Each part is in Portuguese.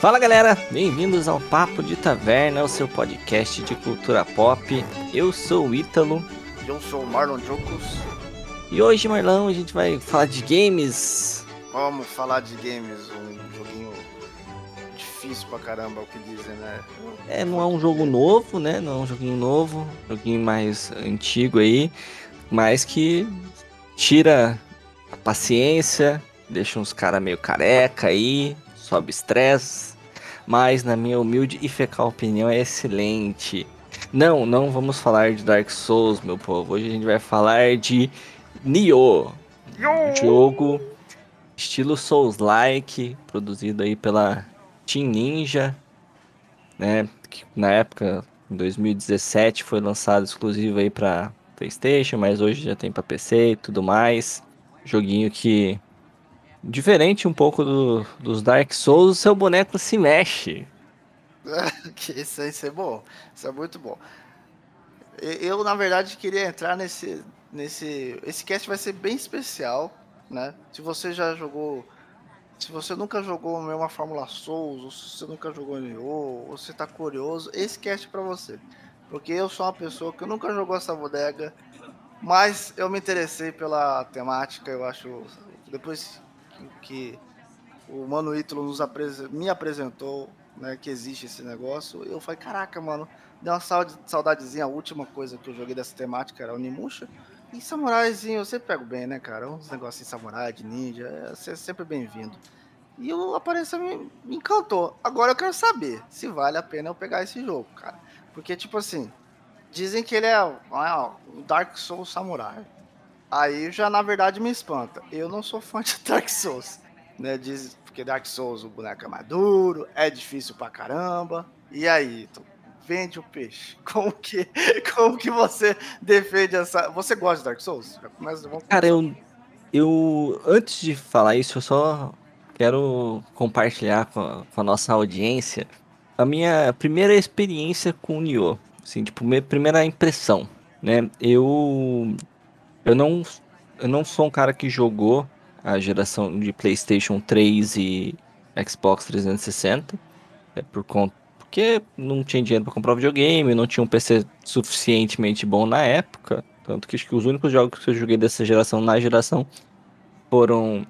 Fala galera, bem-vindos ao Papo de Taverna, o seu podcast de cultura pop. Eu sou o Ítalo. Eu sou o Marlon Jocos. E hoje, Marlon, a gente vai falar de games. Vamos falar de games, um joguinho difícil pra caramba, o que dizem, né? É, não é um jogo novo, né? Não é um joguinho novo, um joguinho mais antigo aí, mas que tira a paciência, deixa uns caras meio careca aí, sobe estresse, mas na minha humilde e fecal opinião é excelente. Não, não vamos falar de Dark Souls, meu povo. Hoje a gente vai falar de Nioh. Jogo estilo Souls-like, produzido aí pela Team Ninja, né? Que na época, em 2017, foi lançado exclusivo aí para PlayStation, mas hoje já tem para PC e tudo mais. Joguinho que diferente um pouco do, dos Dark Souls, o seu boneco se mexe. isso, isso é bom. Isso é muito bom. Eu, na verdade, queria entrar nesse. nesse esse cast vai ser bem especial, né? Se você já jogou. Se você nunca jogou uma Fórmula Souls, ou se você nunca jogou Nioh, ou você tá curioso, esse cast é pra você. Porque eu sou uma pessoa que nunca jogou essa bodega, mas eu me interessei pela temática, eu acho. Depois que, o Mano Ítalo nos me apresentou, né, que existe esse negócio, eu falei, caraca, mano, deu uma saudadezinha, a última coisa que eu joguei dessa temática era o Nimusha. E samuraizinho, eu sempre pego bem, né, cara? Uns negócios de samurai, de ninja, é sempre bem-vindo. E o aparência me, me encantou. Agora eu quero saber se vale a pena eu pegar esse jogo, cara. Porque, tipo assim, dizem que ele é um Dark Souls Samurai. Aí já na verdade me espanta. Eu não sou fã de Dark Souls. Né? Diz, porque Dark Souls o boneco é mais duro, é difícil pra caramba. E aí, tu vende o peixe. Como que, como que você defende essa. Você gosta de Dark Souls? Mas vamos Cara, eu, eu. Antes de falar isso, eu só quero compartilhar com a, com a nossa audiência a minha primeira experiência com o Nioh. Assim, tipo, minha primeira impressão, né? Eu. Eu não. Eu não sou um cara que jogou a geração de PlayStation 3 e Xbox 360. É por conta porque não tinha dinheiro para comprar videogame, não tinha um PC suficientemente bom na época. Tanto que que os únicos jogos que eu joguei dessa geração na geração foram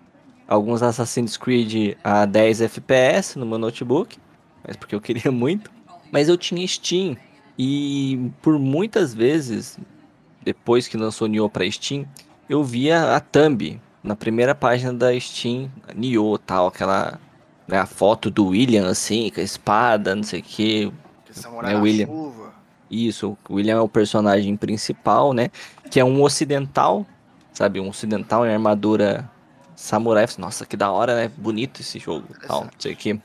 alguns Assassin's Creed a 10 FPS no meu notebook, mas porque eu queria muito. Mas eu tinha Steam e por muitas vezes, depois que lançou Nioh para Steam, eu via a thumb na primeira página da Steam, Nioh tal, aquela né, a foto do William, assim, com a espada, não sei o que. Né, William. Chuva. Isso, o William é o personagem principal, né? Que é um ocidental, sabe? Um ocidental em armadura samurai. Nossa, que da hora, né? Bonito esse jogo, tal, não sei o que.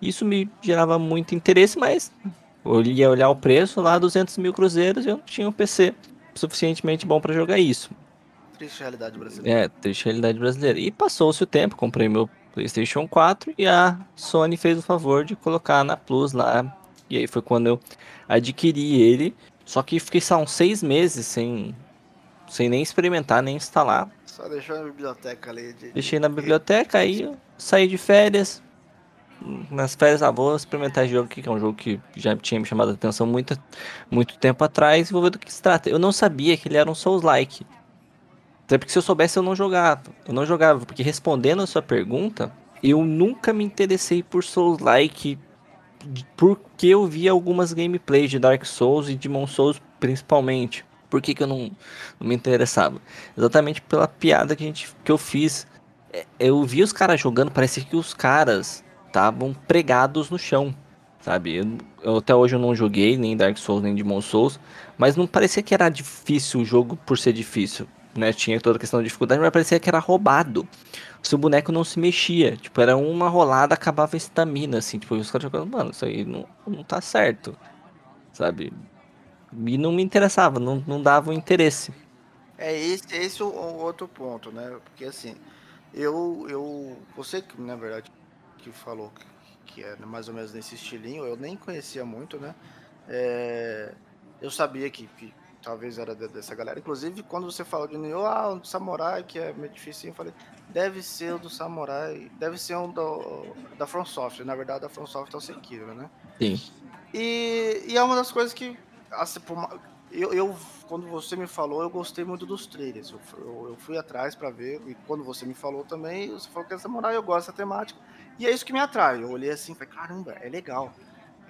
Isso me gerava muito interesse, mas eu ia olhar o preço lá, 200 mil cruzeiros, e eu não tinha um PC suficientemente bom para jogar isso. Triste realidade brasileira. É, triste realidade brasileira. E passou-se o tempo, comprei meu PlayStation 4 e a Sony fez o favor de colocar na Plus lá. E aí foi quando eu adquiri ele. Só que fiquei só uns seis meses sem, sem nem experimentar, nem instalar. Só deixou na biblioteca ali. De... Deixei na biblioteca, aí saí de férias. Nas férias, ah, vou experimentar esse jogo aqui, que é um jogo que já tinha me chamado a atenção muito, muito tempo atrás. E vou ver do que se trata. Eu não sabia que ele era um Souls-like. Até porque se eu soubesse eu não jogava. Eu não jogava, porque respondendo a sua pergunta, eu nunca me interessei por Souls-like porque eu vi algumas gameplays de Dark Souls e Demon Souls principalmente. Por que, que eu não, não me interessava? Exatamente pela piada que, a gente, que eu fiz. É, eu vi os caras jogando, parecia que os caras estavam pregados no chão, sabe? Eu, eu, até hoje eu não joguei nem Dark Souls nem Demon Souls, mas não parecia que era difícil o jogo por ser difícil né? Tinha toda a questão de dificuldade, mas parecia que era roubado. O seu boneco não se mexia. Tipo, era uma rolada, acabava a estamina, assim. Tipo, os caras jogando, mano, isso aí não, não tá certo. Sabe? E não me interessava, não, não dava o interesse. É esse, esse é o outro ponto, né? Porque assim, eu, eu. Você que, na verdade, que falou que, que é mais ou menos nesse estilinho, eu nem conhecia muito, né? É, eu sabia que, que talvez era dessa galera. Inclusive, quando você falou de Nioh, ah, um Samurai, que é meio difícil, eu falei, deve ser o do Samurai, deve ser um do, da From Software. Na verdade, da From Software é o Sekiro, né? Sim. E, e é uma das coisas que, assim, eu, eu, quando você me falou, eu gostei muito dos trailers. Eu, eu, eu fui atrás para ver, e quando você me falou também, você falou que é Samurai, eu gosto dessa temática. E é isso que me atrai. Eu olhei assim e falei, caramba, é legal.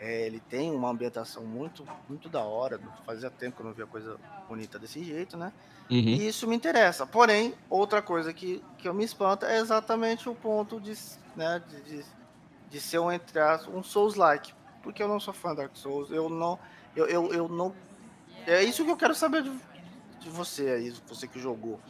É, ele tem uma ambientação muito, muito da hora. Fazia tempo que eu não via coisa bonita desse jeito, né? Uhum. E isso me interessa. Porém, outra coisa que, que eu me espanta é exatamente o ponto de, né, de, de, de ser um, entre um Souls-like. Porque eu não sou fã de Dark Souls, eu não. Eu, eu, eu não. É isso que eu quero saber de, de você aí, você que jogou.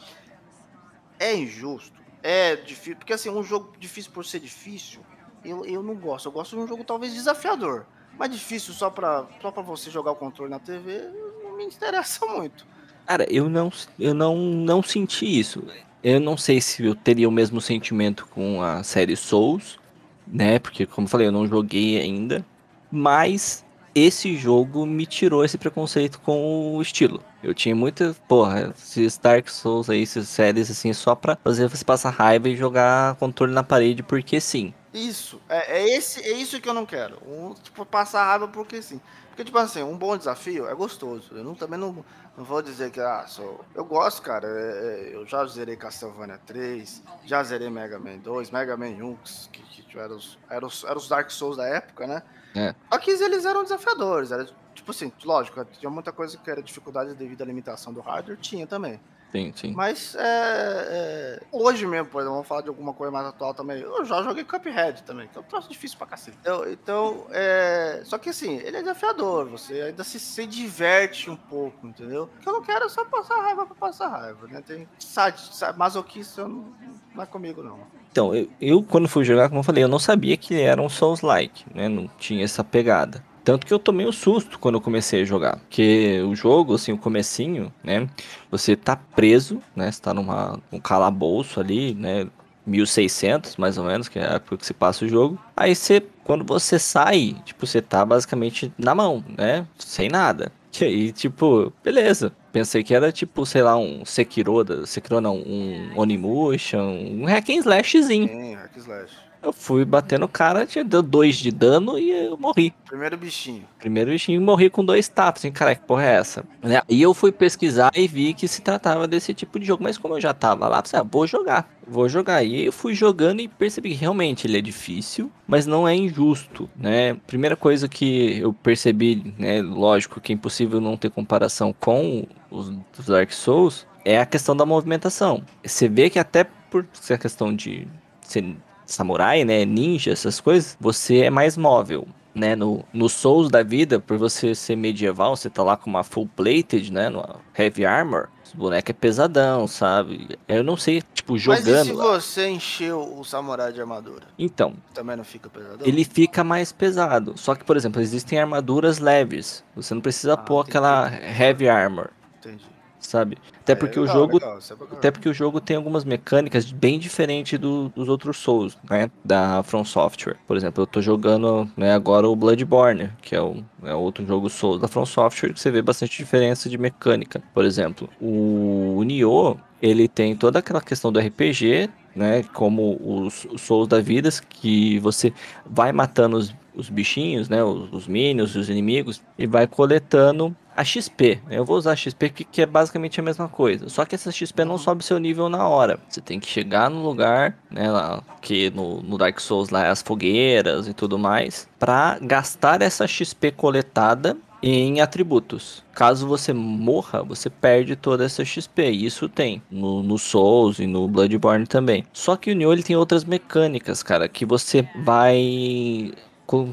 É injusto? É difícil? Porque assim, um jogo difícil por ser difícil, eu, eu não gosto. Eu gosto de um jogo talvez desafiador. Mas difícil só pra, só pra você jogar o controle na TV, não me interessa muito. Cara, eu não, eu não, não senti isso. Eu não sei se eu teria o mesmo sentimento com a série Souls, né? Porque, como eu falei, eu não joguei ainda. Mas esse jogo me tirou esse preconceito com o estilo. Eu tinha muita, porra, esses Dark Souls aí, essas séries assim, só pra fazer você passar raiva e jogar controle na parede, porque sim. Isso, é, é, esse, é isso que eu não quero. Um, tipo, passar raiva porque sim. Porque, tipo assim, um bom desafio é gostoso. Eu não, também não, não vou dizer que, ah, sou... Eu gosto, cara. É, é eu já zerei Castlevania 3, já zerei Mega Man 2, Mega Man 1, que, que, que eram, os, eram, os, eram os Dark Souls da época, né? É. Só que eles eram desafiadores. Era, tipo assim, lógico, tinha muita coisa que era dificuldade devido à limitação do hardware, tinha também. Sim, sim. Mas é, é, hoje mesmo, por exemplo, vamos falar de alguma coisa mais atual também. Eu já joguei Cuphead também, que é um troço difícil pra cacete. Então, então é, só que assim, ele é desafiador, você ainda se, se diverte um pouco, entendeu? Porque eu não quero só passar raiva pra passar raiva, né? Tem sabe, masoquista não, não é comigo, não. Então, eu, eu, quando fui jogar, como eu falei, eu não sabia que era um Souls-like, né? Não tinha essa pegada. Tanto que eu tomei um susto quando eu comecei a jogar. Porque o jogo, assim, o comecinho, né? Você tá preso, né? Você tá numa, um calabouço ali, né? 1600, mais ou menos, que é a época que se passa o jogo. Aí você, quando você sai, tipo, você tá basicamente na mão, né? Sem nada. E aí, tipo, beleza. Pensei que era tipo, sei lá, um Sekiro, Sekiro não, um Onimusha, um hack and slashzinho. Sim, hack and slash. Eu fui bater no cara, tinha deu dois de dano e eu morri. Primeiro bichinho. Primeiro bichinho morri com dois tapas. Assim, cara, que porra é essa? Né? E eu fui pesquisar e vi que se tratava desse tipo de jogo. Mas como eu já tava lá, pensei, ah, vou jogar. Vou jogar. E eu fui jogando e percebi que realmente ele é difícil, mas não é injusto, né? Primeira coisa que eu percebi, né? Lógico que é impossível não ter comparação com os, os Dark Souls, é a questão da movimentação. Você vê que até por ser a questão de ser samurai, né, ninja, essas coisas, você é mais móvel. Né, no, no Souls da vida, por você ser medieval, você tá lá com uma full plated, né, no heavy armor, o boneco é pesadão, sabe? Eu não sei, tipo, jogando. Mas e se lá... você encheu o samurai de armadura? Então. Também não fica pesadão? Ele fica mais pesado. Só que, por exemplo, existem armaduras leves. Você não precisa ah, pôr aquela heavy armor. Entendi sabe? Até é, porque é legal, o jogo, legal, é até porque o jogo tem algumas mecânicas bem diferentes do, dos outros Souls, né? Da From Software. Por exemplo, eu tô jogando né, agora o Bloodborne, que é, o, é outro jogo Souls da From Software, que você vê bastante diferença de mecânica. Por exemplo, o, o Nioh, ele tem toda aquela questão do RPG, né? Como os, os Souls da vida, que você vai matando os, os bichinhos, né? Os, os minions, os inimigos, e vai coletando a XP. Eu vou usar a XP que, que é basicamente a mesma coisa. Só que essa XP não sobe seu nível na hora. Você tem que chegar no lugar, né? Lá, que no, no Dark Souls lá é as fogueiras e tudo mais. para gastar essa XP coletada em atributos. Caso você morra, você perde toda essa XP. Isso tem no, no Souls e no Bloodborne também. Só que o Nioh ele tem outras mecânicas, cara, que você vai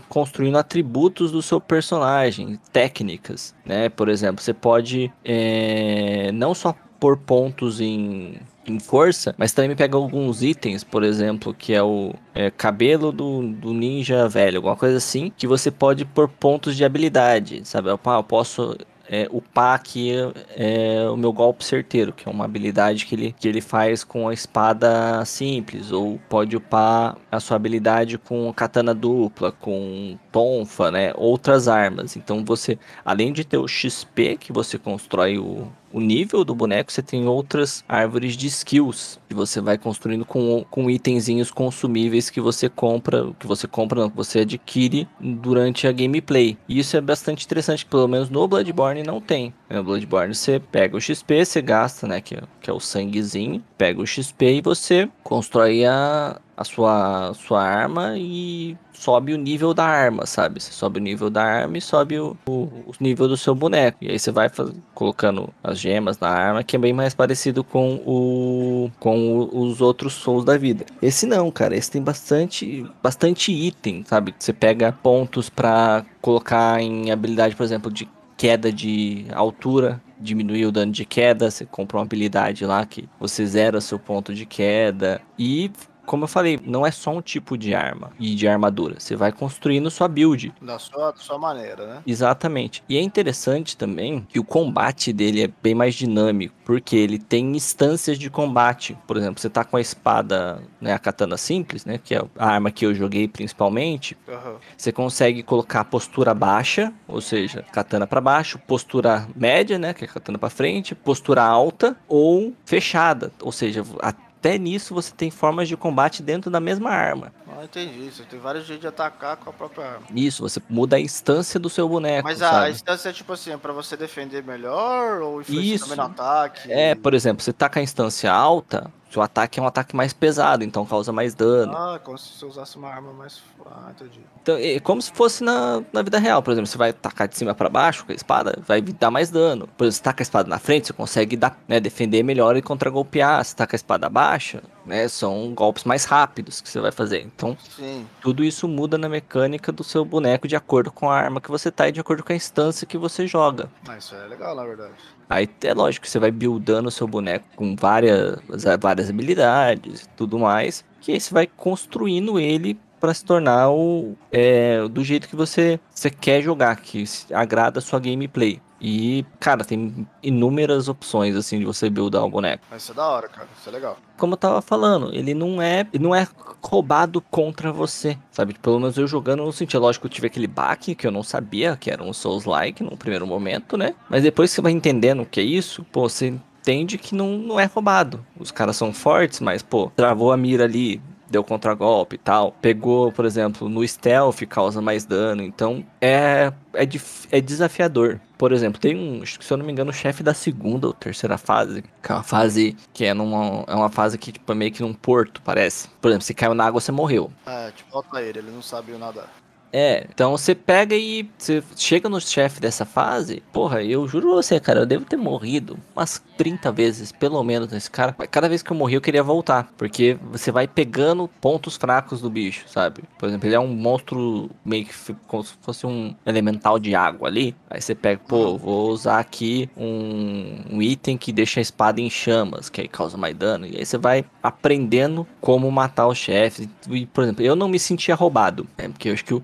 construindo atributos do seu personagem, técnicas, né? Por exemplo, você pode é, não só pôr pontos em, em força, mas também pega alguns itens, por exemplo, que é o é, cabelo do, do ninja velho, alguma coisa assim, que você pode pôr pontos de habilidade, sabe? Eu, eu posso é, upar aqui é, o meu golpe certeiro, que é uma habilidade que ele, que ele faz com a espada simples, ou pode upar a sua habilidade com katana dupla, com tonfa, né? Outras armas. Então você, além de ter o XP que você constrói o, o nível do boneco, você tem outras árvores de skills que você vai construindo com, com itenzinhos consumíveis que você compra, que você compra não, que você adquire durante a gameplay. E isso é bastante interessante, pelo menos no Bloodborne não tem. No Bloodborne você pega o XP, você gasta, né, que é, que é o sanguezinho, pega o XP e você constrói a, a sua, sua arma e sobe o nível da arma, sabe? Você sobe o nível da arma e sobe o, o, o nível do seu boneco. E aí você vai faz, colocando as gemas na arma, que é bem mais parecido com o com o, os outros souls da vida. Esse não, cara. Esse tem bastante bastante item, sabe? Você pega pontos para colocar em habilidade, por exemplo, de queda de altura, diminuir o dano de queda, você compra uma habilidade lá que você zera seu ponto de queda e como eu falei, não é só um tipo de arma e de armadura. Você vai construindo sua build. Da sua, da sua maneira, né? Exatamente. E é interessante também que o combate dele é bem mais dinâmico, porque ele tem instâncias de combate. Por exemplo, você tá com a espada, né, a katana simples, né, que é a arma que eu joguei principalmente. Uhum. Você consegue colocar postura baixa, ou seja, katana para baixo, postura média, né, que é katana para frente, postura alta ou fechada, ou seja, a até nisso você tem formas de combate dentro da mesma arma. Ah, entendi. Você tem vários jeitos de atacar com a própria arma. Isso, você muda a instância do seu boneco. Mas a, a instância é tipo assim, é pra você defender melhor ou influencia também no ataque? É, por exemplo, você tá com a instância alta, seu ataque é um ataque mais pesado, então causa mais dano. Ah, como se você usasse uma arma mais. Ah, entendi. Então, é como se fosse na, na vida real. Por exemplo, você vai tacar de cima para baixo com a espada, vai dar mais dano. Por exemplo, você taca a espada na frente, você consegue dar, né, defender melhor e contra-golpear. Se taca a espada baixa, né, são golpes mais rápidos que você vai fazer. Então, Sim. tudo isso muda na mecânica do seu boneco de acordo com a arma que você tá e de acordo com a instância que você joga. Ah, isso é legal, na verdade. Aí é lógico que você vai buildando o seu boneco com várias, várias habilidades e tudo mais, que aí você vai construindo ele para se tornar o é, do jeito que você, você quer jogar, que agrada a sua gameplay. E, cara, tem inúmeras opções, assim, de você buildar o boneco. Isso é da hora, cara. Isso é legal. Como eu tava falando, ele não é, ele não é roubado contra você, sabe? Pelo menos eu jogando, eu senti, lógico, que eu tive aquele baque que eu não sabia que era um Souls-like no primeiro momento, né? Mas depois que você vai entendendo o que é isso, pô, você entende que não, não é roubado. Os caras são fortes, mas, pô, travou a mira ali, deu contragolpe e tal. Pegou, por exemplo, no stealth, causa mais dano. Então é, é, é desafiador. Por exemplo, tem um, se eu não me engano, o chefe da segunda ou terceira fase, que é uma fase que é numa. É uma fase que, tipo, é meio que num porto, parece. Por exemplo, se caiu na água, você morreu. É, tipo, volta ele, ele não sabe nadar. É, então você pega e você chega no chefe dessa fase, porra, eu juro você, cara, eu devo ter morrido umas 30 vezes, pelo menos, nesse cara. Cada vez que eu morri, eu queria voltar, porque você vai pegando pontos fracos do bicho, sabe? Por exemplo, ele é um monstro meio que como se fosse um elemental de água ali. Aí você pega, pô, vou usar aqui um, um item que deixa a espada em chamas, que aí causa mais dano. E aí você vai aprendendo como matar os chefes. E, por exemplo, eu não me sentia roubado, né? Porque eu acho que o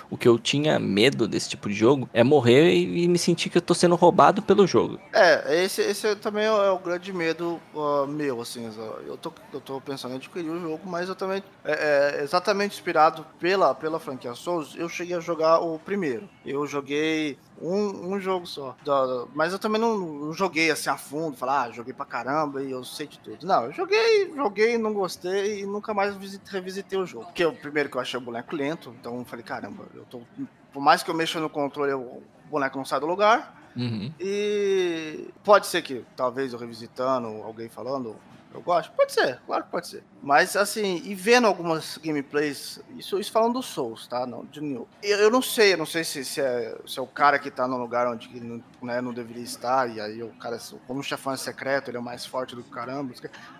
o que eu tinha medo desse tipo de jogo é morrer e, e me sentir que eu tô sendo roubado pelo jogo. É, esse, esse também é o grande medo uh, meu, assim. Eu tô, eu tô pensando em adquirir o jogo, mas eu também, é, é, exatamente inspirado pela, pela franquia Souls, eu cheguei a jogar o primeiro. Eu joguei um, um jogo só. Mas eu também não joguei assim a fundo, falar, ah, joguei pra caramba e eu sei de tudo. Não, eu joguei, joguei, não gostei e nunca mais revisitei o jogo. Porque o primeiro que eu achei o boneco lento, então eu falei, caramba, tô. Por mais que eu mexa no controle, o boneco não sai do lugar. Uhum. E pode ser que talvez eu revisitando, alguém falando, eu gosto? Pode ser, claro que pode ser. Mas assim, e vendo algumas gameplays, isso, isso falando do Souls, tá? Não, de New. Eu, eu não sei, eu não sei se, se, é, se é o cara que tá no lugar onde não, né, não deveria estar, e aí o cara, como o chefão é secreto, ele é mais forte do que caramba.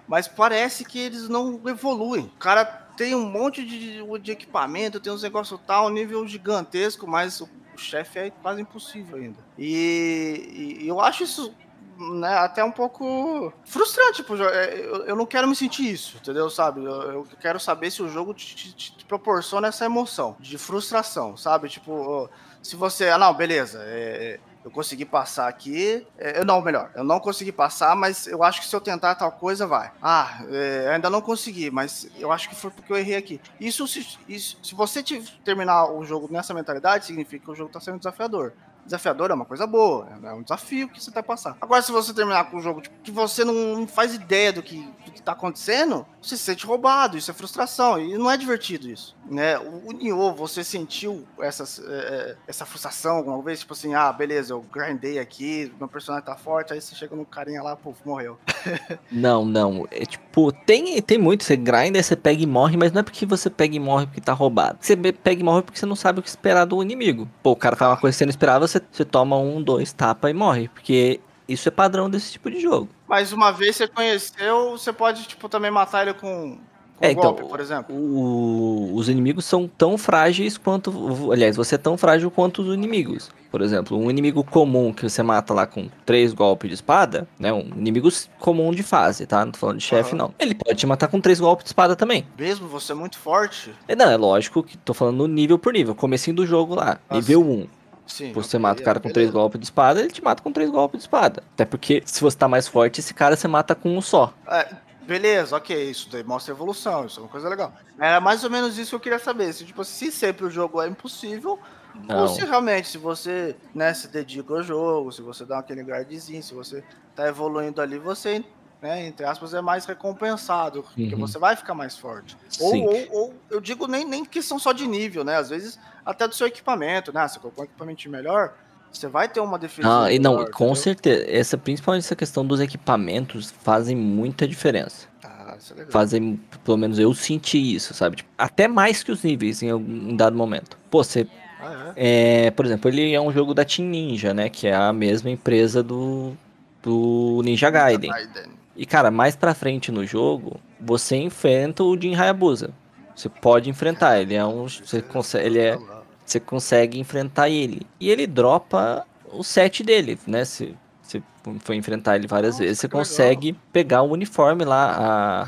Mas parece que eles não evoluem. O cara tem um monte de, de equipamento, tem uns negócios tal, nível gigantesco, mas o, o chefe é quase impossível ainda. E, e eu acho isso né, até um pouco frustrante jogo. É, eu, eu não quero me sentir isso, entendeu? Sabe? Eu, eu quero saber se o jogo te, te, te, proporciona essa emoção de frustração, sabe? Tipo, se você. Ah, não, beleza. É, eu consegui passar aqui. É, eu não, melhor, eu não consegui passar, mas eu acho que se eu tentar tal coisa, vai. Ah, é, ainda não consegui, mas eu acho que foi porque eu errei aqui. Isso, se, isso, se você terminar o jogo nessa mentalidade, significa que o jogo está sendo desafiador desafiador é uma coisa boa, é um desafio que você vai passar. Agora, se você terminar com um jogo tipo, que você não faz ideia do que, do que tá acontecendo, você se sente roubado, isso é frustração, e não é divertido isso, né? O, o Nioh, você sentiu essas, é, é, essa frustração alguma vez? Tipo assim, ah, beleza, eu grindei aqui, meu personagem tá forte, aí você chega no carinha lá, puf, morreu. não, não, é tipo, tem, tem muito, você grinda, você pega e morre, mas não é porque você pega e morre porque tá roubado. Você pega e morre porque você não sabe o que esperar do inimigo. Pô, o cara tá que você não esperava, você, você toma um, dois, tapa e morre. Porque isso é padrão desse tipo de jogo. Mas uma vez você conheceu, você pode, tipo, também matar ele com, com é, golpe, então, por exemplo. O, os inimigos são tão frágeis quanto. Aliás, você é tão frágil quanto os inimigos. Por exemplo, um inimigo comum que você mata lá com três golpes de espada, né? Um inimigo comum de fase, tá? Não tô falando de chefe, uhum. não. Ele pode te matar com três golpes de espada também. Mesmo você é muito forte? É, não, é lógico que tô falando nível por nível. Comecinho do jogo lá. Nossa. Nível 1. Sim, você mata o cara com beleza. três golpes de espada, ele te mata com três golpes de espada. Até porque se você tá mais forte, esse cara você mata com um só. É, beleza, ok, isso daí mostra evolução, isso é uma coisa legal. Era mais ou menos isso que eu queria saber. Se, tipo, se sempre o jogo é impossível, não. ou se realmente, se você né, se dedica ao jogo, se você dá aquele guardzinho, se você tá evoluindo ali, você né, entre aspas, é mais recompensado, porque uhum. você vai ficar mais forte. Ou, ou, ou, eu digo nem, nem questão só de nível, né? Às vezes até do seu equipamento, né? Se colocou um equipamento melhor, você vai ter uma defesa. Ah, e não, melhor, com entendeu? certeza. Essa, principalmente essa questão dos equipamentos fazem muita diferença. Ah, isso é legal. Fazem, pelo menos eu senti isso, sabe? Tipo, até mais que os níveis em algum dado momento. Pô, você ah, é? É, por exemplo, ele é um jogo da Team Ninja, né? Que é a mesma empresa do, do Ninja Gaiden. Gaiden. E, cara, mais pra frente no jogo, você enfrenta o Jin Hayabusa. Você pode enfrentar, ele é um. Você consegue, ele é, você consegue enfrentar ele. E ele dropa o set dele, né? Se você foi enfrentar ele várias Nossa, vezes, você consegue legal. pegar o uniforme lá, a,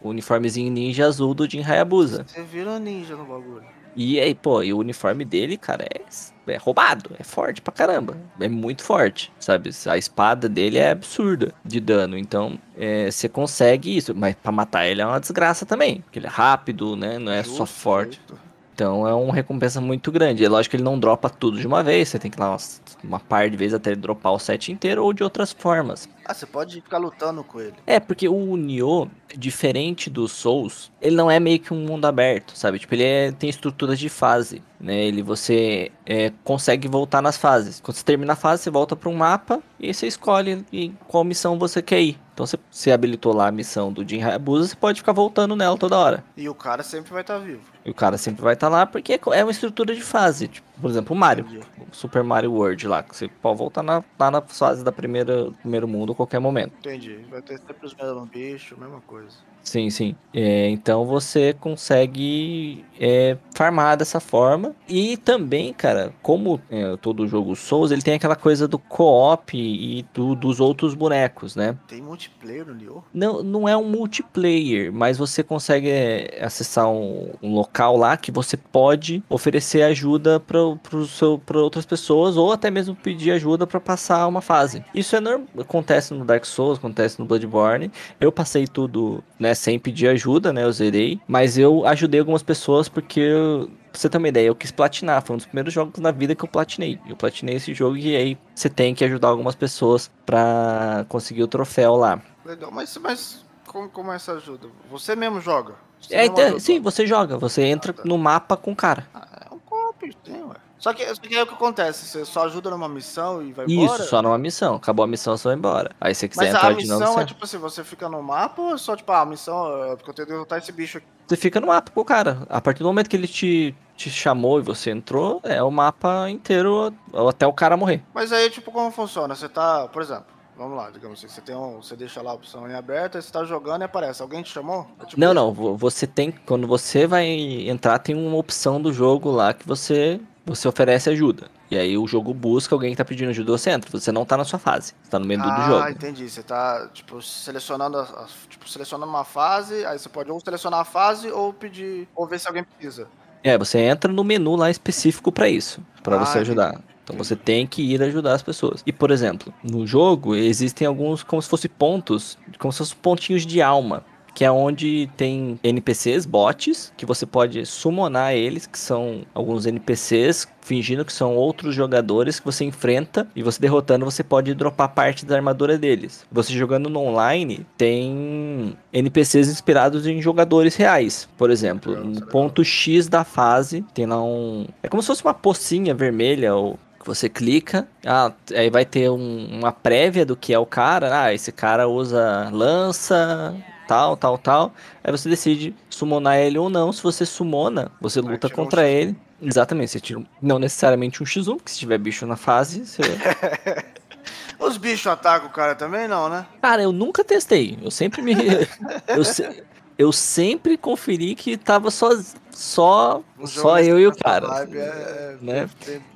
o uniformezinho ninja azul do Jin Hayabusa. Você vira ninja no bagulho. E aí, pô, e o uniforme dele, cara, é, é roubado, é forte pra caramba. É muito forte, sabe? A espada dele é absurda de dano. Então, é, você consegue isso. Mas pra matar ele é uma desgraça também. Porque ele é rápido, né? Não é justo, só forte. Justo. Então é uma recompensa muito grande. É lógico que ele não dropa tudo de uma vez, você tem que ir lá uma, uma par de vezes até ele dropar o set inteiro ou de outras formas. Ah, você pode ficar lutando com ele. É, porque o Nioh, diferente do Souls, ele não é meio que um mundo aberto, sabe? Tipo, ele é, tem estruturas de fase, né? Ele, você é, consegue voltar nas fases. Quando você termina a fase, você volta para um mapa e você escolhe em qual missão você quer ir. Então você, você habilitou lá a missão do Jin Hayabusa, você pode ficar voltando nela toda hora. E o cara sempre vai estar tá vivo. E o cara sempre vai estar tá lá porque é uma estrutura de fase. Tipo, por exemplo, o Mario. O Super Mario World lá, que você pode voltar na, lá na fase da primeira, primeiro mundo a qualquer momento. Entendi. Vai ter sempre os mesmos bichos, mesma coisa. Sim, sim. É, então você consegue é, farmar dessa forma. E também, cara, como é, todo jogo Souls, ele tem aquela coisa do co-op e do, dos outros bonecos, né? Tem multiplayer no Nioh? Não, não é um multiplayer, mas você consegue é, acessar um, um local lá que você pode oferecer ajuda para outras pessoas ou até mesmo pedir ajuda para passar uma fase. Isso é normal, acontece no Dark Souls, acontece no Bloodborne. Eu passei tudo, né? sem pedir ajuda, né? Eu zerei. Mas eu ajudei algumas pessoas porque eu, pra você ter uma ideia, eu quis platinar. Foi um dos primeiros jogos na vida que eu platinei. Eu platinei esse jogo e aí você tem que ajudar algumas pessoas para conseguir o troféu lá. Legal, mas, mas como, como é essa ajuda? Você mesmo joga? Você é, então, sim, você joga. Você entra ah, tá. no mapa com o cara. Ah, é um copy, tem, ué. Só que, só que aí o que acontece? Você só ajuda numa missão e vai Isso, embora? Isso, só numa missão. Acabou a missão, você vai embora. Aí você quiser Mas entrar de novo... Mas a missão é tipo assim, você fica no mapa ou é só tipo, ah, a missão é porque eu tenho que derrotar esse bicho aqui? Você fica no mapa com o cara. A partir do momento que ele te, te chamou e você entrou, é o mapa inteiro até o cara morrer. Mas aí, tipo, como funciona? Você tá, por exemplo, Vamos lá, digamos assim, você tem um, você deixa lá a opção em aberta, você tá jogando e aparece. Alguém te chamou? É tipo não, isso? não. Você tem. Quando você vai entrar, tem uma opção do jogo lá que você você oferece ajuda. E aí o jogo busca alguém que tá pedindo ajuda, você entra. Você não tá na sua fase. Você tá no meio ah, do jogo. Ah, entendi. Você tá, tipo, selecionando, tipo, selecionando uma fase, aí você pode ou selecionar a fase ou pedir, ou ver se alguém precisa. É, você entra no menu lá específico para isso, para ah, você ajudar. Então você tem que ir ajudar as pessoas. E, por exemplo, no jogo existem alguns como se fossem pontos, como se fossem pontinhos de alma que é onde tem NPCs, bots, que você pode summonar eles, que são alguns NPCs fingindo que são outros jogadores que você enfrenta e você derrotando você pode dropar parte da armadura deles. Você jogando no online tem NPCs inspirados em jogadores reais. Por exemplo, no ponto X da fase tem lá um é como se fosse uma pocinha vermelha ou você clica, ah, aí vai ter um, uma prévia do que é o cara. Ah, esse cara usa lança, tal, tal, tal. Aí você decide summonar ele ou não. Se você summona, você luta contra um ele. Exatamente, você tira não necessariamente um X1, porque se tiver bicho na fase, você. Os bichos atacam o cara também, não, né? Cara, eu nunca testei. Eu sempre me. eu, se... eu sempre conferi que tava só, só, só eu e o cara. É, né?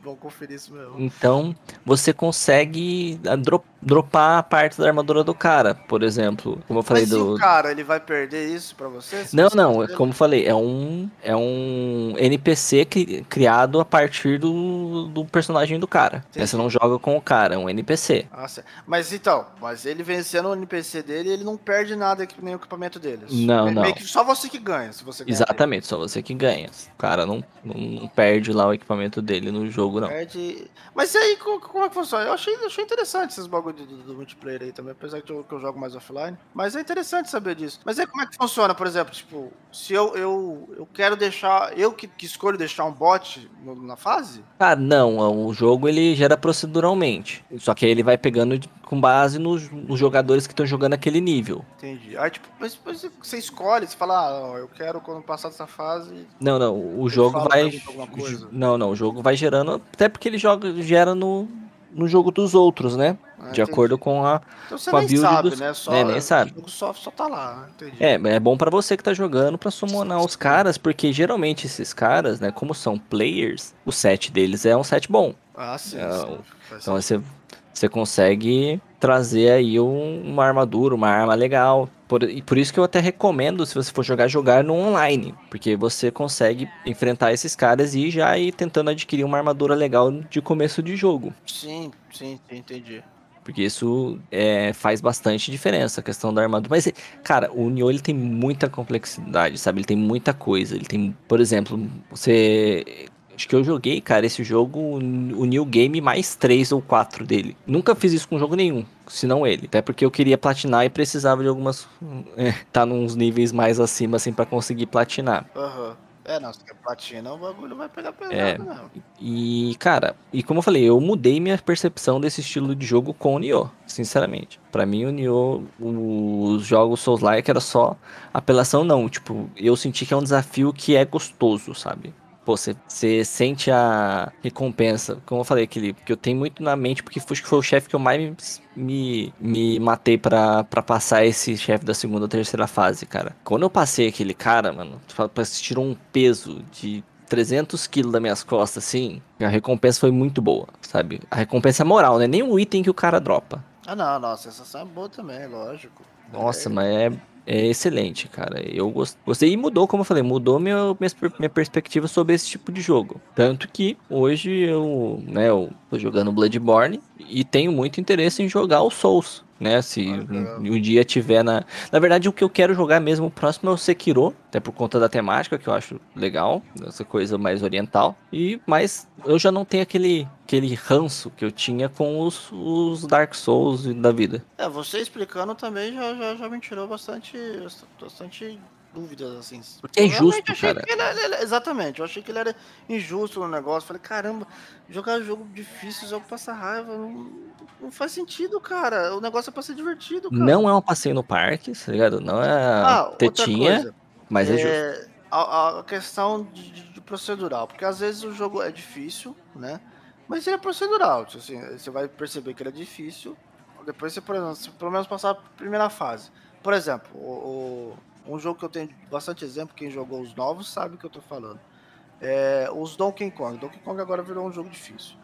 Vou conferir isso mesmo. Então, você consegue dro dropar a parte da armadura do cara, por exemplo. Como eu falei Mas do. o cara, ele vai perder isso pra você? Não, você não. Como eu falei, é um, é um NPC cri criado a partir do, do personagem do cara. Você não joga com o cara, é um NPC. Nossa. Mas então, mas ele vencendo o NPC dele, ele não perde nada nem o equipamento dele. Não, não. Meio que só você que ganha, se você Exatamente, só você que ganha. O cara não, não, não, perde lá o equipamento dele no jogo, não. Perde. Mas e aí, como, como é que funciona? Eu achei, achei interessante esses bagulho do, do, do, multiplayer aí também, apesar que eu, que eu, jogo mais offline. Mas é interessante saber disso. Mas aí como é que funciona, por exemplo, tipo, se eu, eu, eu quero deixar. Eu que, que escolho deixar um bot no, na fase? Ah, não. O jogo ele gera proceduralmente. Só que aí ele vai pegando com base nos, nos jogadores que estão jogando aquele nível. Entendi. Aí, tipo, mas, mas você escolhe, você fala, ah, eu quero quando passar dessa fase. Não, não, o jogo vai. Não, não, o jogo vai gerando. Até porque ele joga, gera no, no jogo dos outros, né? Ah, de acordo com a, então você com a nem build sabe, dos... né? Só, é, nem sabe. O jogo só, só tá lá, entendi. É, é bom para você que tá jogando pra summonar os caras, porque geralmente esses caras, né, como são players, o set deles é um set bom. Ah, sim. É, sim. Então você, você consegue trazer aí um, uma armadura, uma arma legal. Por, e por isso que eu até recomendo, se você for jogar, jogar no online. Porque você consegue enfrentar esses caras e já ir tentando adquirir uma armadura legal de começo de jogo. Sim, sim, entendi. Porque isso é, faz bastante diferença, a questão da armadura. Mas, cara, o Nioh ele tem muita complexidade, sabe? Ele tem muita coisa. Ele tem, por exemplo, você Acho que eu joguei, cara, esse jogo, o New Game mais 3 ou 4 dele. Nunca fiz isso com jogo nenhum, senão ele. Até porque eu queria platinar e precisava de algumas. É, tá nos níveis mais acima, assim, para conseguir platinar. Aham. Uhum. É, não, se quer platina, o bagulho vai pegar pesado, é, não. E, cara, e como eu falei, eu mudei minha percepção desse estilo de jogo com o Nioh, sinceramente. para mim, o Nioh, os jogos Souls-like era só apelação, não. Tipo, eu senti que é um desafio que é gostoso, sabe? Pô, você, sente a recompensa. Como eu falei, aquele que eu tenho muito na mente, porque foi, foi o chefe que eu mais me, me matei para passar esse chefe da segunda ou terceira fase, cara. Quando eu passei aquele cara, mano, tirou um peso de 300 quilos das minhas costas, assim, a recompensa foi muito boa, sabe? A recompensa é moral, né? Nem o item que o cara dropa. Ah, não, não, a sensação é boa também, lógico. Nossa, é... mas é, é excelente, cara. Eu gostei e mudou, como eu falei, mudou minha, minha, perspectiva sobre esse tipo de jogo. Tanto que hoje eu, né, eu tô jogando Bloodborne e tenho muito interesse em jogar o Souls né? Se um, um, dia tiver na. Na verdade, o que eu quero jogar mesmo o próximo é o Sekiro, até por conta da temática, que eu acho legal, essa coisa mais oriental. E mas eu já não tenho aquele aquele ranço que eu tinha com os, os Dark Souls da vida. É, você explicando também já, já, já me tirou bastante, bastante dúvidas, assim. Porque é justo, cara. Ele, exatamente, eu achei que ele era injusto no negócio. Falei, caramba, jogar jogo difícil, jogo passa raiva, não, não faz sentido, cara. O negócio é pra ser divertido, cara. Não é um passeio no parque, tá ligado? Não é ah, tetinha, mas é, é justo. A, a questão de, de, procedural, porque às vezes o jogo é difícil, né? Mas ele é procedural, tipo assim, você vai perceber que ele é difícil. Depois você, por exemplo, pelo menos passar a primeira fase. Por exemplo, o, um jogo que eu tenho bastante exemplo, quem jogou os novos sabe o que eu tô falando. É, os Donkey Kong. Donkey Kong agora virou um jogo difícil.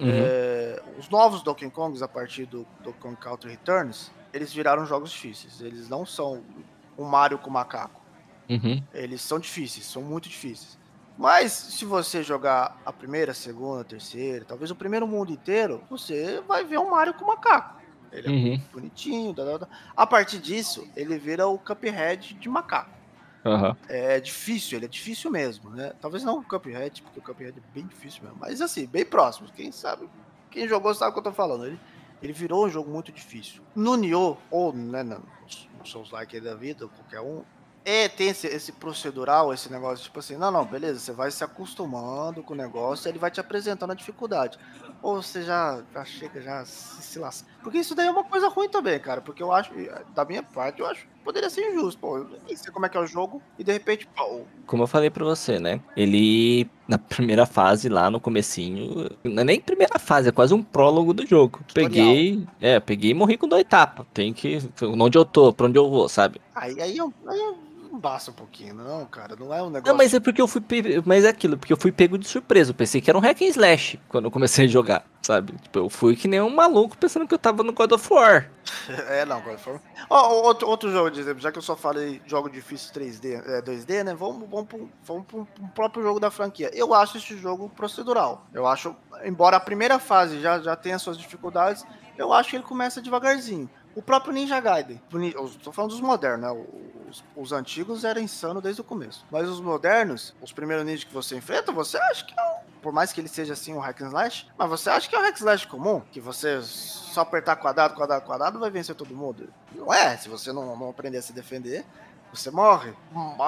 Uhum. É, os novos Donkey Kongs, a partir do Donkey Kong Country Returns, eles viraram jogos difíceis. Eles não são um Mario com macaco. Uhum. Eles são difíceis, são muito difíceis. Mas se você jogar a primeira, a segunda, a terceira, talvez o primeiro mundo inteiro, você vai ver um Mario com macaco. Ele é Uhum. bonitinho, tá, tá, tá. a partir disso, ele vira o Cuphead de macaco. Aham. É difícil, ele é difícil mesmo, né? Talvez não o Cuphead, porque o Cuphead é bem difícil mesmo. Mas assim, bem próximo. Quem sabe, quem jogou sabe o que eu tô falando. Ele, ele virou um jogo muito difícil. No Nioh, ou né, no, no Souls-like da vida, qualquer um, é, tem esse, esse procedural, esse negócio, tipo assim, não, não, beleza, você vai se acostumando com o negócio, ele vai te apresentando a dificuldade. Ou você já, já chega, já se, se lasca. Porque isso daí é uma coisa ruim também, cara, porque eu acho, da minha parte, eu acho que poderia ser injusto, pô, eu nem sei como é que é o jogo, e de repente, pô, Como eu falei pra você, né? Ele, na primeira fase, lá no comecinho, não é nem primeira fase, é quase um prólogo do jogo. Tutorial. Peguei, é, peguei e morri com dois tapas. Tem que, onde eu tô, pra onde eu vou, sabe? aí, aí, eu, aí eu não basta um pouquinho, não, cara, não é um negócio... Não, mas é porque eu fui, pe- mas é aquilo, porque eu fui pego de surpresa. Eu pensei que era um hack and slash quando eu comecei a jogar, sabe? Tipo, eu fui que nem um maluco pensando que eu tava no God of War. É, não, agora foi. Ó, outro, outro jogo de exemplo, já que eu só falei jogo difícil 3D, é, 2D, né? Vamos, vamos, pro, vamos pro próprio jogo da franquia. Eu acho esse jogo procedural. Eu acho, embora a primeira fase já, já tenha suas dificuldades, eu acho que ele começa devagarzinho. O próprio Ninja Gaiden, tô falando dos modernos, né? Os, os antigos eram insano desde o começo. Mas os modernos, os primeiros ninjas que você enfrenta, você acha que é um por mais que ele seja assim um hack and slash, mas você acha que é um hack and slash comum? Que você só apertar quadrado, quadrado, quadrado vai vencer todo mundo? Não é, se você não, não aprender a se defender, você morre.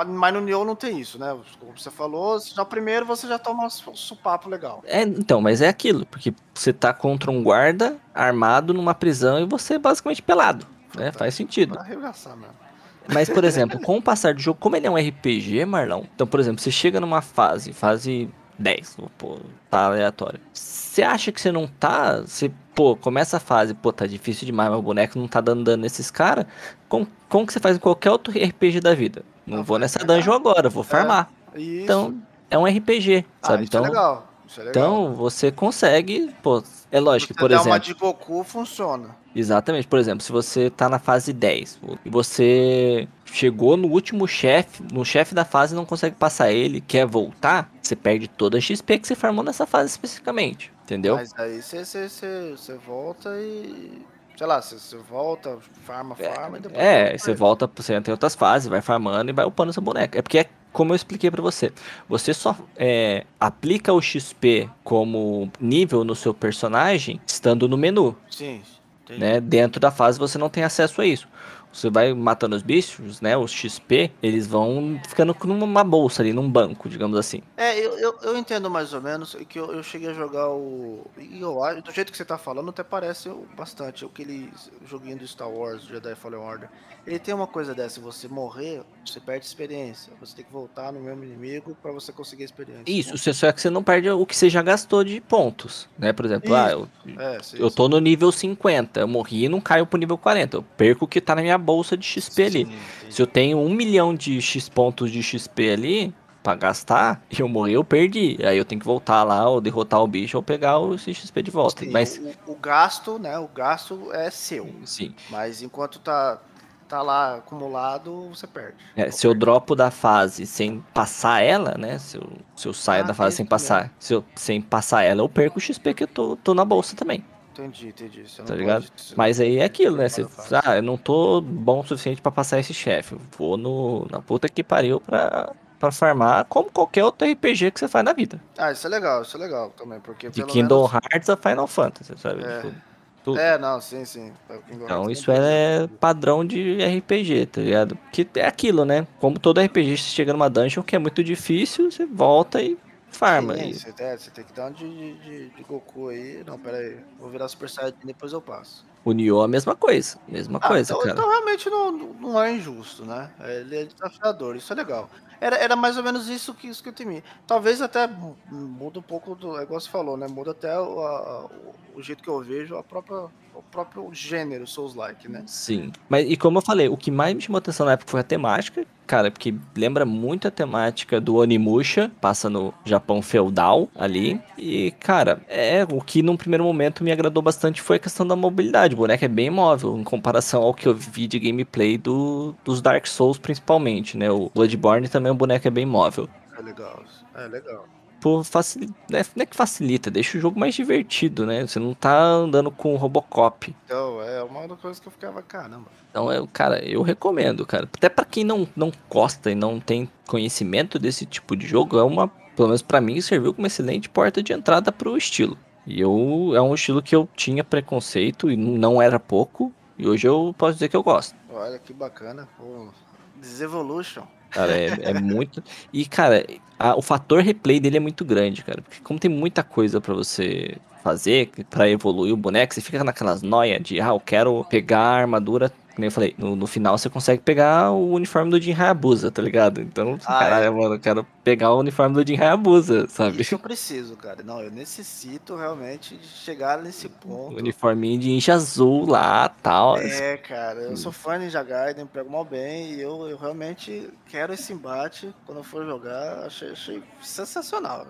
Mas no Nioh não tem isso, né? Como você falou, já primeiro você já toma um supapo legal. É, então, mas é aquilo, porque você tá contra um guarda armado numa prisão e você é basicamente pelado, né? Faz sentido. Pra arregaçar mesmo. Mas, por exemplo, com o passar do jogo, como ele é um RPG, Marlão, então, por exemplo, você chega numa fase, fase 10, vou pôr, tá aleatório. Você acha que você não tá. Você, pô, começa a fase, pô, tá difícil demais, meu boneco não tá dando dano nesses caras. Como, como que você faz em qualquer outro RPG da vida? Não Não, vou vai nessa farmar. dungeon agora, vou farmar. Isso. Então, é um RPG, ah, sabe? isso então, é legal. Isso é legal. então, você consegue, pô, é lógico você por exemplo. uma de Goku, funciona. Exatamente. Por exemplo, se você tá na fase 10 e você chegou no último chefe, no chefe da fase não consegue passar ele, quer voltar, você perde toda a XP que você farmou nessa fase especificamente. Entendeu? Mas aí você, volta e. Sei lá, você, volta, farma, farma e depois. É, você volta, você entra em outras fases, vai farmando e vai upando seu boneco. É porque é como eu expliquei pra você. Você só é, aplica o XP como nível no seu personagem estando no menu. Sim, entendi. né? Dentro da fase você não tem acesso a isso. Você vai matando os bichos, né? Os XP, eles vão ficando numa bolsa ali, num banco, digamos assim. É, eu, eu, eu entendo mais ou menos que eu, eu cheguei a jogar o. E eu acho, do jeito que você tá falando, até parece bastante aquele joguinho do Star Wars, Jedi Fallen Order. Ele tem uma coisa dessa, você morrer, você perde experiência. Você tem que voltar no mesmo inimigo pra você conseguir experiência. Isso, só que você não perde o que você já gastou de pontos, né? Por exemplo, ah, eu, É, sim, eu tô no nível 50, eu morri e não caio pro nível 40. Eu perco o que tá na minha bolsa de XP ali. Sim. Se eu tenho um milhão de X pontos de XP ali pra gastar, e eu morri, eu perdi. Aí eu tenho que voltar lá, ou derrotar o bicho, ou pegar o XP de volta. Sim, Mas, o, o gasto, né? O gasto é seu. sim, Mas enquanto tá, tá lá acumulado, você perde. É, se eu dropo da fase sem passar ela, né? Se eu, se eu saio Ah, da fase sem passar, se eu, sem passar ela, eu perco o XP que eu tô, tô na bolsa também, Entendi, entendi. Você tá pode- ligado? você- Mas aí é aquilo, né? Você, ah, eu não tô bom o suficiente pra passar esse chefe. Vou no, na puta que pariu pra, pra farmar, como qualquer outro RPG que você faz na vida. Ah, isso é legal, isso é legal também, porque De Kingdom menos... Hearts a Final Fantasy, sabe? É. Tipo, tudo. É, não, sim, sim. É Então isso é tudo. padrão de RPG, tá ligado? Que é aquilo, né? Como todo RPG, você chega numa dungeon que é muito difícil, você volta e farma. Sim, E- você, é, você tem que dar um de, de, de- Goku aí. Não, pera aí. Vou virar Super Saiyajin e depois eu passo. O Nioh é a mesma coisa, mesma Ah, coisa, então, cara. então realmente não, não é injusto, né? Ele é desafiador, isso é legal. Era, era mais ou menos isso que, isso que eu temi. Talvez até mu- muda um pouco do. É igual você falou, né? Muda até o, a- o jeito que eu vejo a própria, o próprio gênero Souls-like, né? Sim. Mas e como eu falei, o que mais me chamou atenção na época foi a temática, cara, porque lembra muito a temática do Onimusha, passa no Japão feudal ali. E, cara, é o que num primeiro momento me agradou bastante foi a questão da mobilidade. O boneco é bem móvel em comparação ao que eu vi de gameplay do, dos Dark Souls, principalmente, né? O Bloodborne também o boneco é bem móvel. É legal. É legal. Por facil... Não é que facilita, deixa o jogo mais divertido, né? Você não tá andando com Robocop. Então, é uma das coisas que eu ficava, caramba. Então, eu, cara, eu recomendo, cara. Até para quem não, não gosta e não tem conhecimento desse tipo de jogo, é uma, pelo menos para mim, serviu como excelente porta de entrada pro estilo. E eu é um estilo que eu tinha preconceito e não era pouco, e hoje eu posso dizer que eu gosto. Olha que bacana. Pô, Desevolution. Cara, é, é muito. E, cara, a, o fator replay dele é muito grande, cara. Porque como tem muita coisa para você fazer para evoluir o boneco, você fica naquelas noias de, ah, eu quero pegar a armadura como eu falei, no, no, final você consegue pegar o uniforme do Jin Hayabusa, tá ligado? Então, ah, caralho, é. mano, eu quero pegar o uniforme do Jin Hayabusa, sabe? Isso eu preciso, cara. Não, eu necessito realmente chegar nesse ponto. O uniforminho de Ninja Azul lá, tal. É, cara, eu sou fã de Ninja Gaiden, pego mal bem e eu, eu realmente quero esse embate quando eu for jogar. Achei, achei sensacional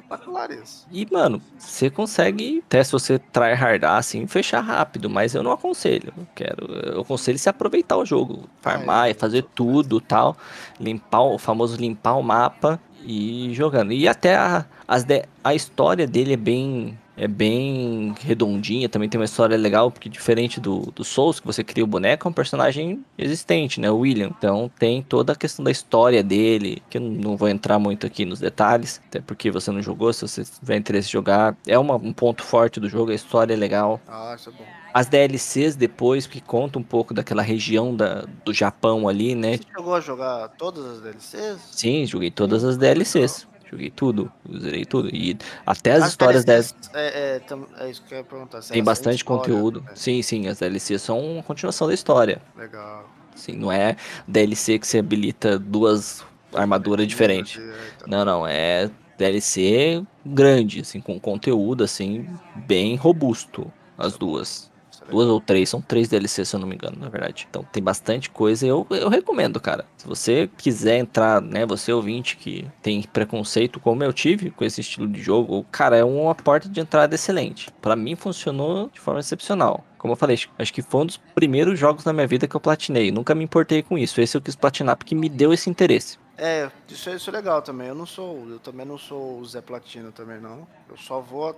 espetacular isso. E, mano, você consegue, até se você tryhardar assim, fechar rápido, mas eu não aconselho. Eu quero, eu aconselho se aproveitar o jogo, farmar ah, e fazer tudo tal, limpar o famoso limpar o mapa e jogando. E até a, as de, a história dele é bem é bem redondinha, também tem uma história legal, porque diferente do, do Souls, que você cria o boneco, é um personagem existente, né? O William. Então tem toda a questão da história dele, que eu não vou entrar muito aqui nos detalhes, até porque você não jogou, se você tiver interesse em jogar. É uma, um ponto forte do jogo, a história é legal. Ah, isso é bom. As DLCs depois, que conta um pouco daquela região da, do Japão ali, né? Você chegou a jogar todas as DLCs? Sim, joguei todas as DLCs. Joguei tudo, zerei tudo. E até as, as histórias DLCs, É, é, é, isso que eu ia perguntar. Tem bastante história, conteúdo. Né? Sim, sim, as DLCs são uma continuação da história. Legal. Sim, não é DLC que você habilita duas armaduras diferentes. É, então. Não, não, é DLC grande, assim, com conteúdo, assim, bem robusto, as duas. Duas ou três, são três DLCs, se eu não me engano, na verdade. Então tem bastante coisa e eu, eu recomendo, cara. Se você quiser entrar, né, você ouvinte que tem preconceito como eu tive com esse estilo de jogo, cara, é uma porta de entrada excelente. Para mim funcionou de forma excepcional. Como eu falei, acho que foi um dos primeiros jogos na minha vida que eu platinei. Nunca me importei com isso. Esse eu quis platinar porque me deu esse interesse. É, isso, é, isso é legal também. Eu não sou, eu também não sou o Zé Platino também não. Eu só vou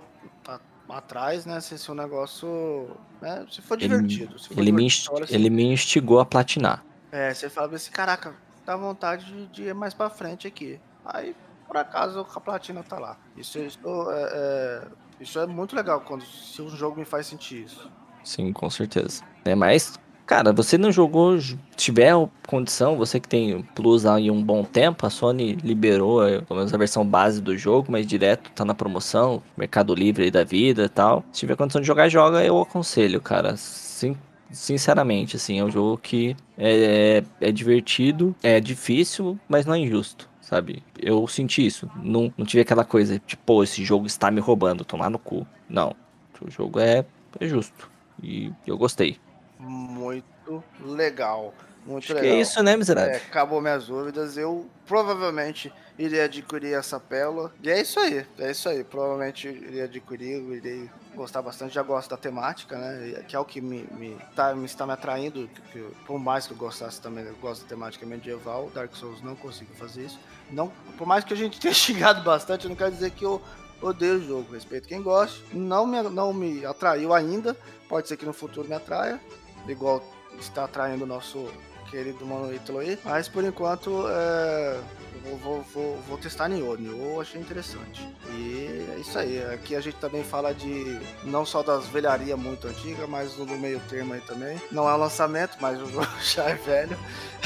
atrás, né? Se, o negócio. Né, se for divertido. Se for ele, me, assim, ele me instigou a platinar. É, você fala assim, caraca, dá vontade de, de ir mais pra frente aqui. Aí, por acaso, a platina tá lá. Isso, isso, é, é, isso é muito legal quando se um jogo me faz sentir isso. Sim, com certeza. É, mas Cara, você não jogou, tiver condição, você que tem Plus há um bom tempo, a Sony liberou eh, pelo menos a versão base do jogo, mas direto tá na promoção, Mercado Livre aí da vida e tal. Se tiver condição de jogar, joga, eu aconselho, cara. Sim, sinceramente, assim, é um jogo que é, é, é divertido, é difícil, mas não é injusto sabe? Eu senti isso. Não, não tive aquela coisa, tipo, pô, esse jogo está me roubando, tomar no cu. Não. O jogo é, é justo. E eu gostei muito legal. Muito Acho legal. Que é isso, né, miserável? É, acabou minhas dúvidas. Eu provavelmente iria adquirir essa pérola. E é isso aí, é isso aí. Provavelmente iria adquirir, irei gostar bastante. Já gosto da temática, né? Que é o que me, me, tá, me está me atraindo. Que, por mais que eu gostasse também, eu gosto da temática medieval. Dark Souls não consigo fazer isso. Não, por mais que a gente tenha xingado bastante, não quer dizer que eu odeio o jogo. Respeito quem gosta. Não me, não me atraiu ainda. Pode ser que no futuro me atraia igual está atraindo o nosso querido Mano Ítalo aí. Mas por enquanto é, vou, vou, vou, vou, testar Nioh. Nioh achei interessante. E é isso aí. Aqui a gente também fala de não só das velharias muito antigas, mas do meio termo aí também. Não é um lançamento, mas o jogo já é velho.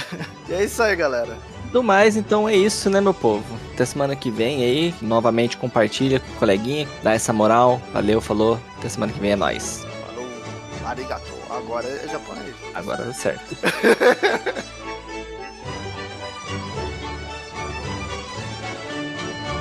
e é isso aí, galera. Do mais, então é isso, né, meu povo? Até semana que vem aí. Novamente compartilha com o coleguinha, dá essa moral. Valeu, falou. Até semana que vem é nóis. Falou, arigato. Agora é japonês. Agora é certo.